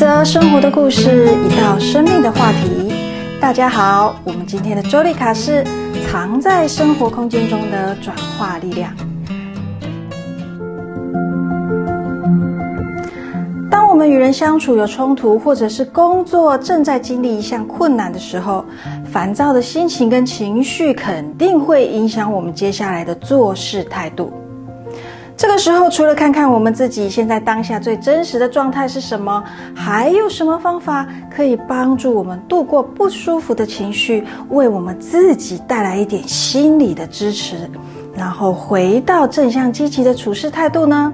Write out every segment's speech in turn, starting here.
则生活的故事，一道生命的话题。大家好，我们今天的周丽卡是藏在生活空间中的转化力量。当我们与人相处有冲突，或者是工作正在经历一项困难的时候，烦躁的心情跟情绪肯定会影响我们接下来的做事态度。这个时候，除了看看我们自己现在当下最真实的状态是什么，还有什么方法可以帮助我们度过不舒服的情绪，为我们自己带来一点心理的支持，然后回到正向积极的处事态度呢？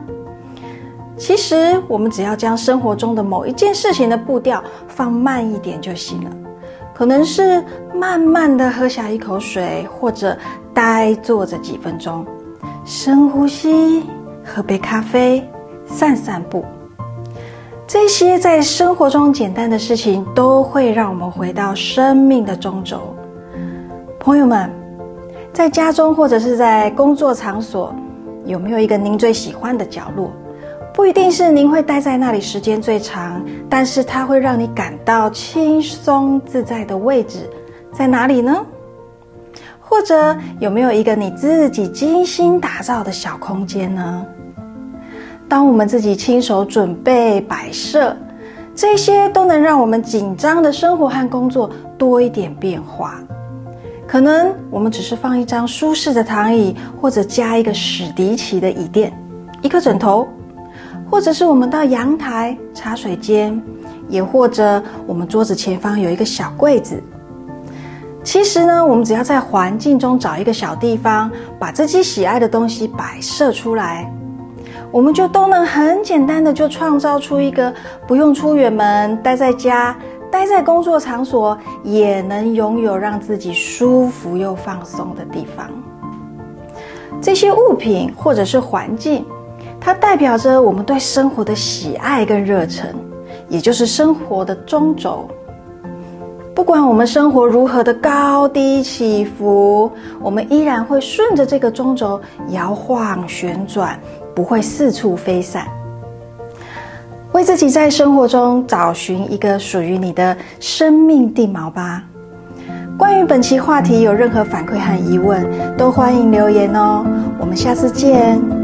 其实，我们只要将生活中的某一件事情的步调放慢一点就行了，可能是慢慢的喝下一口水，或者呆坐着几分钟，深呼吸。喝杯咖啡，散散步，这些在生活中简单的事情，都会让我们回到生命的中轴。朋友们，在家中或者是在工作场所，有没有一个您最喜欢的角落？不一定是您会待在那里时间最长，但是它会让你感到轻松自在的位置在哪里呢？或者有没有一个你自己精心打造的小空间呢？当我们自己亲手准备摆设，这些都能让我们紧张的生活和工作多一点变化。可能我们只是放一张舒适的躺椅，或者加一个史迪奇的椅垫，一个枕头，或者是我们到阳台、茶水间，也或者我们桌子前方有一个小柜子。其实呢，我们只要在环境中找一个小地方，把自己喜爱的东西摆设出来。我们就都能很简单的就创造出一个不用出远门，待在家，待在工作场所，也能拥有让自己舒服又放松的地方。这些物品或者是环境，它代表着我们对生活的喜爱跟热忱，也就是生活的中轴。不管我们生活如何的高低起伏，我们依然会顺着这个中轴摇晃旋转。不会四处飞散，为自己在生活中找寻一个属于你的生命地锚吧。关于本期话题有任何反馈和疑问，都欢迎留言哦。我们下次见。